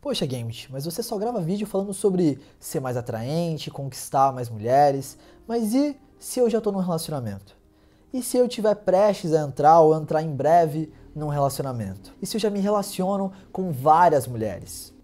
Poxa, Gambit, mas você só grava vídeo falando sobre ser mais atraente, conquistar mais mulheres, mas e se eu já tô num relacionamento? E se eu tiver prestes a entrar ou entrar em breve num relacionamento? E se eu já me relaciono com várias mulheres?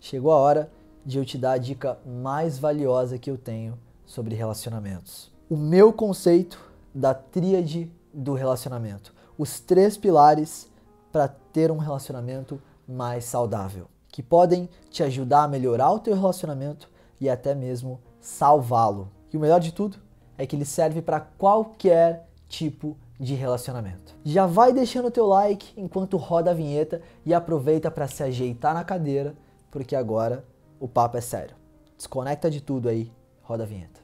Chegou a hora de eu te dar a dica mais valiosa que eu tenho sobre relacionamentos. O meu conceito da tríade do relacionamento. Os três pilares para ter um relacionamento mais saudável, que podem te ajudar a melhorar o teu relacionamento e até mesmo salvá-lo. E o melhor de tudo é que ele serve para qualquer tipo de relacionamento. Já vai deixando o teu like enquanto roda a vinheta e aproveita para se ajeitar na cadeira, porque agora o papo é sério. Desconecta de tudo aí, roda a vinheta.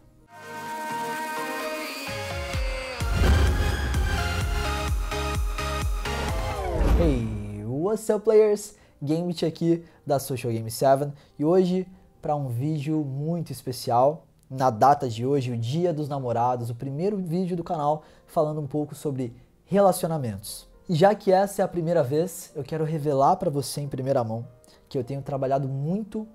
Hey, what's up players? Gambit aqui da Social Game 7 e hoje para um vídeo muito especial na data de hoje, o Dia dos Namorados, o primeiro vídeo do canal falando um pouco sobre relacionamentos. E já que essa é a primeira vez, eu quero revelar para você em primeira mão que eu tenho trabalhado muito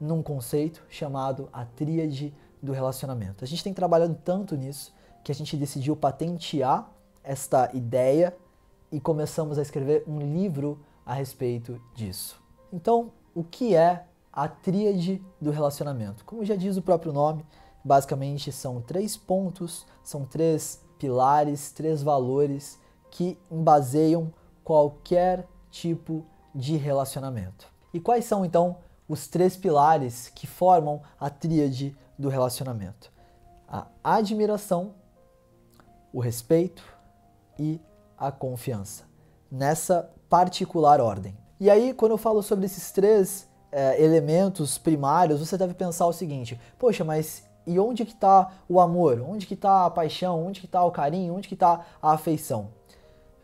num conceito chamado a tríade do relacionamento. A gente tem trabalhado tanto nisso que a gente decidiu patentear esta ideia e começamos a escrever um livro a respeito disso. Então, o que é a tríade do relacionamento? Como já diz o próprio nome, Basicamente são três pontos, são três pilares, três valores que embaseiam qualquer tipo de relacionamento. E quais são então os três pilares que formam a tríade do relacionamento? A admiração, o respeito e a confiança. Nessa particular ordem. E aí, quando eu falo sobre esses três é, elementos primários, você deve pensar o seguinte: poxa, mas e onde que está o amor? Onde que está a paixão? Onde que está o carinho? Onde que está a afeição?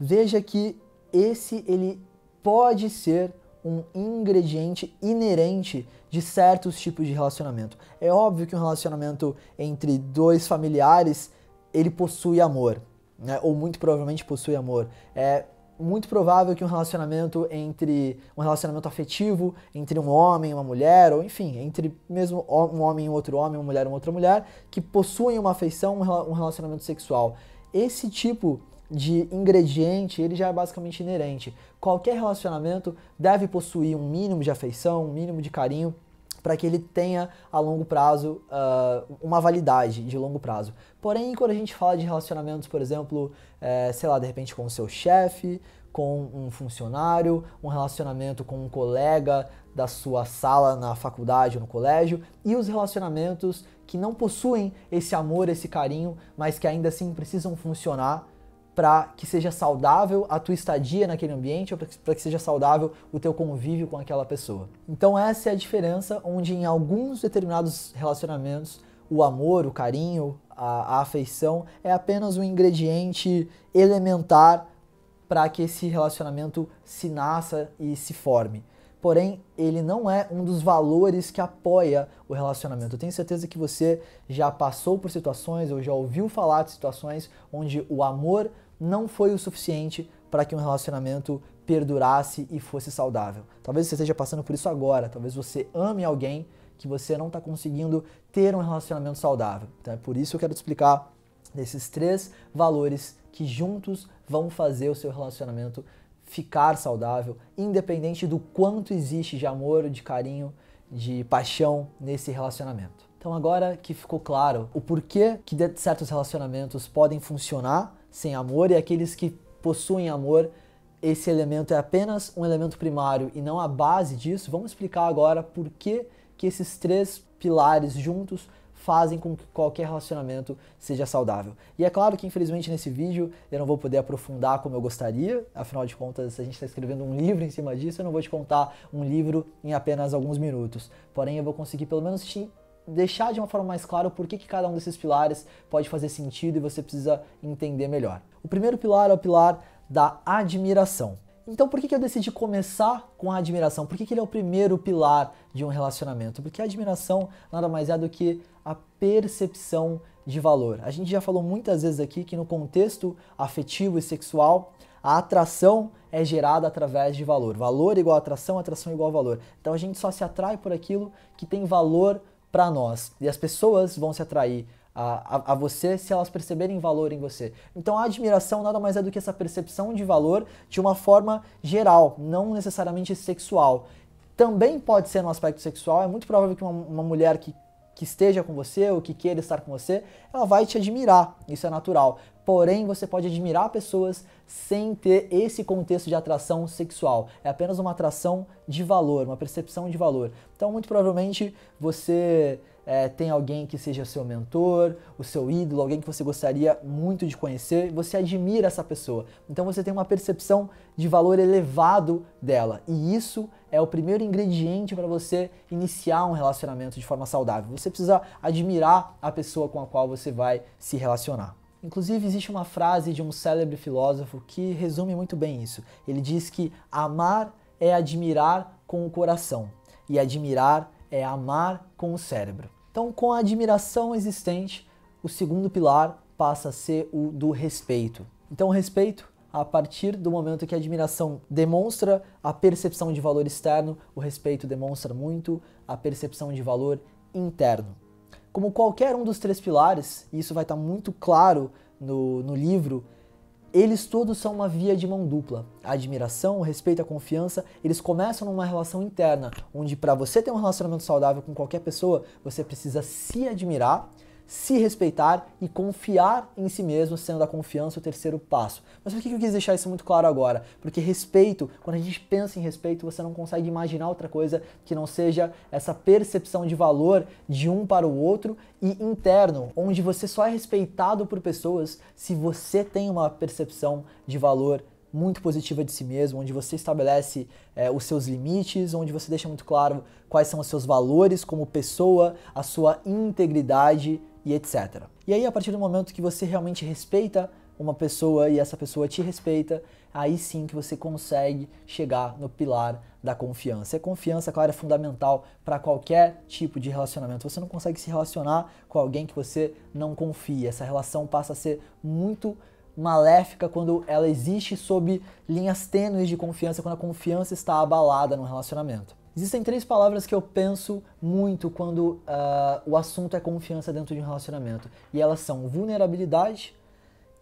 Veja que esse ele pode ser um ingrediente inerente de certos tipos de relacionamento. É óbvio que um relacionamento entre dois familiares ele possui amor, né? ou muito provavelmente possui amor. É muito provável que um relacionamento entre um relacionamento afetivo entre um homem e uma mulher, ou enfim, entre mesmo um homem e outro homem, uma mulher e outra mulher, que possuem uma afeição, um relacionamento sexual. Esse tipo de ingrediente, ele já é basicamente inerente. Qualquer relacionamento deve possuir um mínimo de afeição, um mínimo de carinho, para que ele tenha a longo prazo uh, uma validade de longo prazo. Porém, quando a gente fala de relacionamentos, por exemplo, é, sei lá, de repente com o seu chefe, com um funcionário, um relacionamento com um colega da sua sala na faculdade ou no colégio, e os relacionamentos que não possuem esse amor, esse carinho, mas que ainda assim precisam funcionar para que seja saudável a tua estadia naquele ambiente ou para que seja saudável o teu convívio com aquela pessoa. Então essa é a diferença onde em alguns determinados relacionamentos o amor, o carinho, a, a afeição é apenas um ingrediente elementar para que esse relacionamento se nasça e se forme. Porém, ele não é um dos valores que apoia o relacionamento. Eu tenho certeza que você já passou por situações ou já ouviu falar de situações onde o amor não foi o suficiente para que um relacionamento perdurasse e fosse saudável. Talvez você esteja passando por isso agora, talvez você ame alguém que você não está conseguindo ter um relacionamento saudável. Então é por isso que eu quero te explicar desses três valores que juntos vão fazer o seu relacionamento ficar saudável, independente do quanto existe de amor, de carinho, de paixão nesse relacionamento. Então agora que ficou claro o porquê que certos relacionamentos podem funcionar sem amor e aqueles que possuem amor, esse elemento é apenas um elemento primário e não a base disso, vamos explicar agora por que, que esses três pilares juntos fazem com que qualquer relacionamento seja saudável. E é claro que, infelizmente, nesse vídeo eu não vou poder aprofundar como eu gostaria, afinal de contas, a gente está escrevendo um livro em cima disso, eu não vou te contar um livro em apenas alguns minutos. Porém, eu vou conseguir pelo menos te deixar de uma forma mais clara o porquê que cada um desses pilares pode fazer sentido e você precisa entender melhor. O primeiro pilar é o pilar da admiração. Então, por que, que eu decidi começar com a admiração? Por que, que ele é o primeiro pilar de um relacionamento? Porque a admiração nada mais é do que a percepção de valor. A gente já falou muitas vezes aqui que no contexto afetivo e sexual, a atração é gerada através de valor. Valor igual atração, atração igual valor. Então a gente só se atrai por aquilo que tem valor para nós. E as pessoas vão se atrair a, a, a, você se elas perceberem valor em você. Então a admiração nada mais é do que essa percepção de valor de uma forma geral, não necessariamente sexual. Também pode ser no aspecto sexual, é muito provável que uma, uma mulher que que esteja com você ou que queira estar com você, ela vai te admirar, isso é natural. Porém, você pode admirar pessoas sem ter esse contexto de atração sexual. É apenas uma atração de valor, uma percepção de valor. Então, muito provavelmente, você é, tem alguém que seja seu mentor, o seu ídolo, alguém que você gostaria muito de conhecer, você admira essa pessoa. Então você tem uma percepção de valor elevado dela. E isso é o primeiro ingrediente para você iniciar um relacionamento de forma saudável. Você precisa admirar a pessoa com a qual você vai se relacionar. Inclusive, existe uma frase de um célebre filósofo que resume muito bem isso. Ele diz que amar é admirar com o coração e admirar é amar com o cérebro. Então, com a admiração existente, o segundo pilar passa a ser o do respeito. Então, o respeito, a partir do momento que a admiração demonstra a percepção de valor externo, o respeito demonstra muito a percepção de valor interno. Como qualquer um dos três pilares, e isso vai estar muito claro no, no livro, eles todos são uma via de mão dupla. A admiração, o respeito, a confiança, eles começam numa relação interna, onde para você ter um relacionamento saudável com qualquer pessoa, você precisa se admirar se respeitar e confiar em si mesmo, sendo a confiança o terceiro passo. Mas por que eu quis deixar isso muito claro agora? Porque respeito, quando a gente pensa em respeito, você não consegue imaginar outra coisa que não seja essa percepção de valor de um para o outro e interno, onde você só é respeitado por pessoas se você tem uma percepção de valor muito positiva de si mesmo, onde você estabelece é, os seus limites, onde você deixa muito claro quais são os seus valores como pessoa, a sua integridade e etc. E aí, a partir do momento que você realmente respeita uma pessoa e essa pessoa te respeita, aí sim que você consegue chegar no pilar da confiança. E a confiança, claro, é fundamental para qualquer tipo de relacionamento. Você não consegue se relacionar com alguém que você não confia. Essa relação passa a ser muito maléfica quando ela existe sob linhas tênues de confiança, quando a confiança está abalada no relacionamento. Existem três palavras que eu penso muito quando uh, o assunto é confiança dentro de um relacionamento. E elas são vulnerabilidade,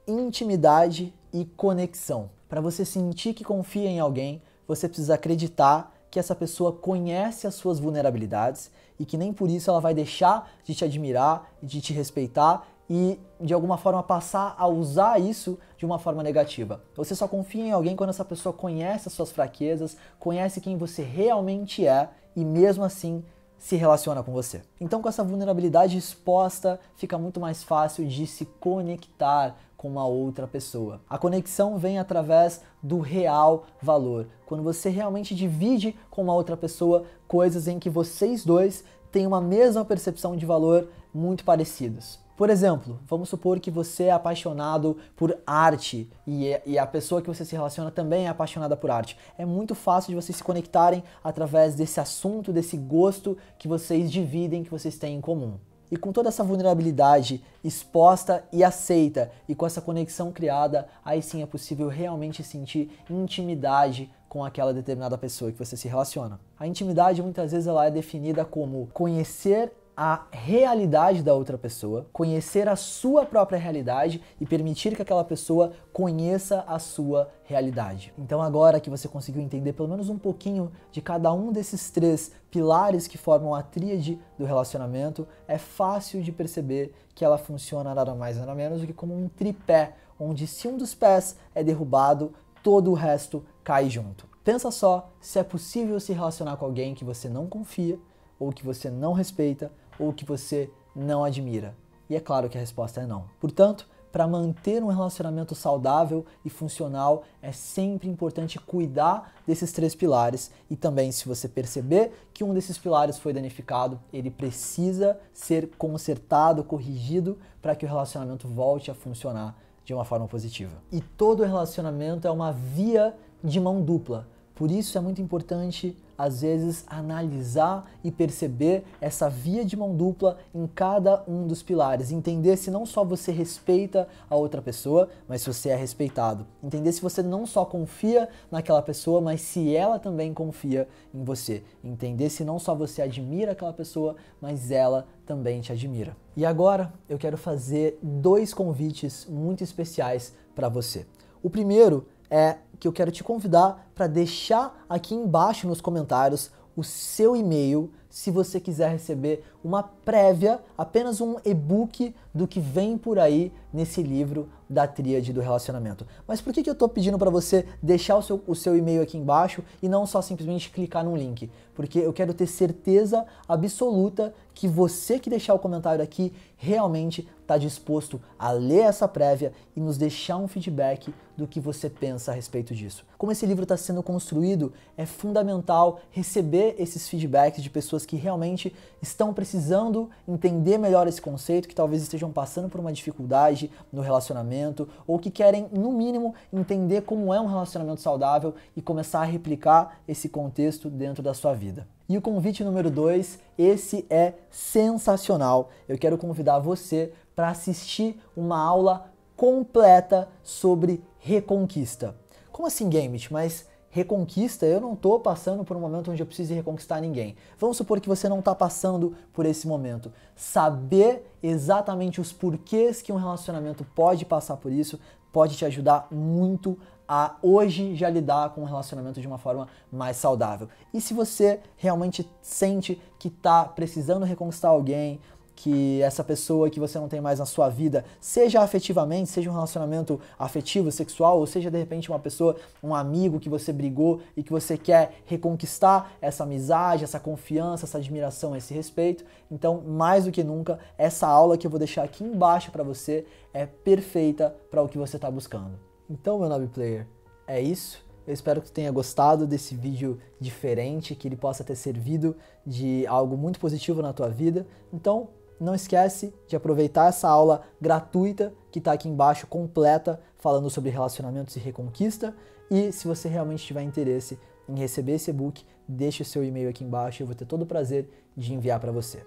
intimidade e conexão. Para você sentir que confia em alguém, você precisa acreditar que essa pessoa conhece as suas vulnerabilidades e que nem por isso ela vai deixar de te admirar, de te respeitar e de alguma forma passar a usar isso de uma forma negativa. Você só confia em alguém quando essa pessoa conhece as suas fraquezas, conhece quem você realmente é e mesmo assim se relaciona com você. Então, com essa vulnerabilidade exposta, fica muito mais fácil de se conectar com uma outra pessoa. A conexão vem através do real valor. Quando você realmente divide com uma outra pessoa coisas em que vocês dois têm uma mesma percepção de valor muito parecidos. Por exemplo, vamos supor que você é apaixonado por arte e, e, a pessoa que você se relaciona também é apaixonada por arte. É muito fácil de vocês se conectarem através desse assunto, desse gosto que vocês dividem, que vocês têm em comum. E com toda essa vulnerabilidade exposta e aceita, e com essa conexão criada, aí sim é possível realmente sentir intimidade com aquela determinada pessoa que você se relaciona. A intimidade muitas vezes ela é definida como conhecer a realidade da outra pessoa, conhecer a sua própria realidade e permitir que aquela pessoa conheça a sua realidade. Então, agora que você conseguiu entender pelo menos um pouquinho de cada um desses três pilares que formam a tríade do relacionamento, é fácil de perceber que ela funciona nada mais nada menos do que como um tripé, onde se um dos pés é derrubado, todo o resto cai junto. Pensa só se é possível se relacionar com alguém que você não confia ou que você não respeita ou que você não admira? E é claro que a resposta é não. Portanto, para manter um relacionamento saudável e funcional, é sempre importante cuidar desses três pilares e também, se você perceber que um desses pilares foi danificado, ele precisa ser consertado, corrigido para que o relacionamento volte a funcionar de uma forma positiva. E todo relacionamento é uma via de mão dupla Por isso é muito importante, às vezes, analisar e perceber essa via de mão dupla em cada um dos pilares. Entender se não só você respeita a outra pessoa, mas se você é respeitado. Entender se você não só confia naquela pessoa, mas se ela também confia em você. Entender se não só você admira aquela pessoa, mas ela também te admira. E agora eu quero fazer dois convites muito especiais para você. O primeiro é que eu quero te convidar para deixar aqui embaixo nos comentários o seu e-mail se você quiser receber uma prévia, apenas um e-book do que vem por aí nesse livro da tríade do relacionamento. Mas por que, que eu estou pedindo para você deixar o seu, o seu e-mail aqui embaixo e não só simplesmente clicar num link? Porque eu quero ter certeza absoluta que você que deixar o comentário aqui realmente está disposto a ler essa prévia e nos deixar um feedback do que você pensa a respeito disso. Como esse livro está sendo construído, é fundamental receber esses feedbacks de pessoas que realmente estão precisando entender melhor esse conceito, que talvez estejam passando por uma dificuldade no relacionamento ou que querem, no mínimo, entender como é um relacionamento saudável e começar a replicar esse contexto dentro da sua vida. E o convite número dois, esse é sensacional. Eu quero convidar você para assistir uma aula completa sobre reconquista. Como assim, Gambit? Mas reconquista, eu não estou passando por um momento onde eu preciso reconquistar ninguém. Vamos supor que você não está passando por esse momento. Saber exatamente os porquês que um relacionamento pode passar por isso pode te ajudar muito a hoje já lidar com o relacionamento de uma forma mais saudável. E se você realmente sente que está precisando reconquistar alguém, que essa pessoa que você não tem mais na sua vida, seja afetivamente, seja um relacionamento afetivo, sexual, ou seja de repente uma pessoa, um amigo que você brigou e que você quer reconquistar essa amizade, essa confiança, essa admiração, esse respeito. Então, mais do que nunca, essa aula que eu vou deixar aqui embaixo para você é perfeita para o que você está buscando. Então, meu nobre player, é isso. Eu espero que tenha gostado desse vídeo diferente, que ele possa ter servido de algo muito positivo na tua vida. Então, não esquece de aproveitar essa aula gratuita que está aqui embaixo, completa, falando sobre relacionamentos e reconquista. E se você realmente tiver interesse em receber esse e-book, deixe o seu e-mail aqui embaixo, eu vou ter todo o prazer de enviar para você.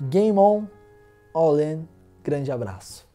Game on, all in, grande abraço.